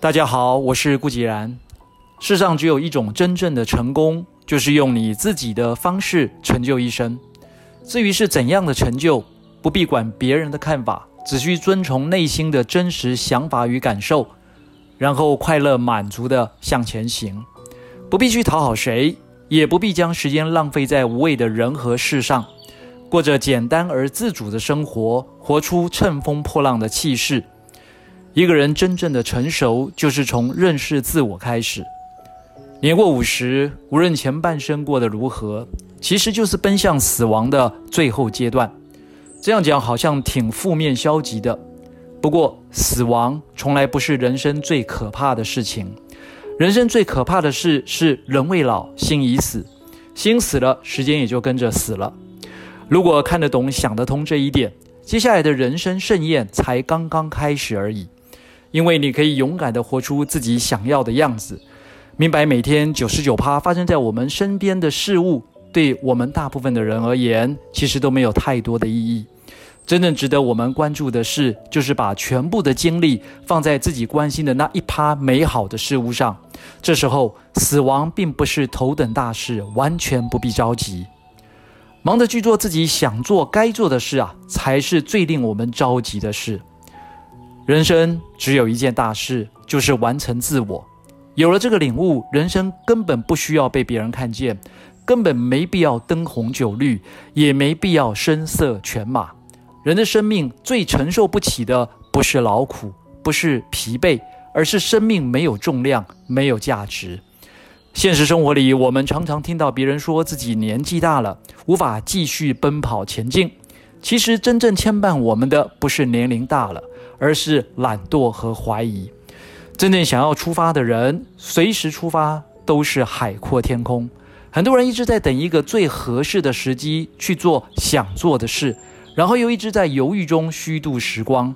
大家好，我是顾吉然。世上只有一种真正的成功，就是用你自己的方式成就一生。至于是怎样的成就，不必管别人的看法，只需遵从内心的真实想法与感受，然后快乐满足地向前行。不必去讨好谁，也不必将时间浪费在无谓的人和事上，过着简单而自主的生活，活出乘风破浪的气势。一个人真正的成熟，就是从认识自我开始。年过五十，无论前半生过得如何，其实就是奔向死亡的最后阶段。这样讲好像挺负面消极的，不过死亡从来不是人生最可怕的事情。人生最可怕的事是人未老，心已死。心死了，时间也就跟着死了。如果看得懂、想得通这一点，接下来的人生盛宴才刚刚开始而已。因为你可以勇敢地活出自己想要的样子，明白每天九十九趴发生在我们身边的事物，对我们大部分的人而言，其实都没有太多的意义。真正值得我们关注的事，就是把全部的精力放在自己关心的那一趴美好的事物上。这时候，死亡并不是头等大事，完全不必着急。忙着去做自己想做、该做的事啊，才是最令我们着急的事。人生只有一件大事，就是完成自我。有了这个领悟，人生根本不需要被别人看见，根本没必要灯红酒绿，也没必要声色犬马。人的生命最承受不起的，不是劳苦，不是疲惫，而是生命没有重量，没有价值。现实生活里，我们常常听到别人说自己年纪大了，无法继续奔跑前进。其实，真正牵绊我们的，不是年龄大了。而是懒惰和怀疑。真正想要出发的人，随时出发都是海阔天空。很多人一直在等一个最合适的时机去做想做的事，然后又一直在犹豫中虚度时光。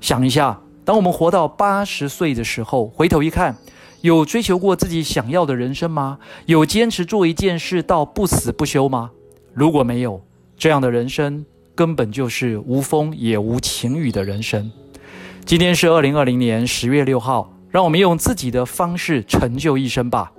想一下，当我们活到八十岁的时候，回头一看，有追求过自己想要的人生吗？有坚持做一件事到不死不休吗？如果没有，这样的人生根本就是无风也无晴雨的人生。今天是二零二零年十月六号，让我们用自己的方式成就一生吧。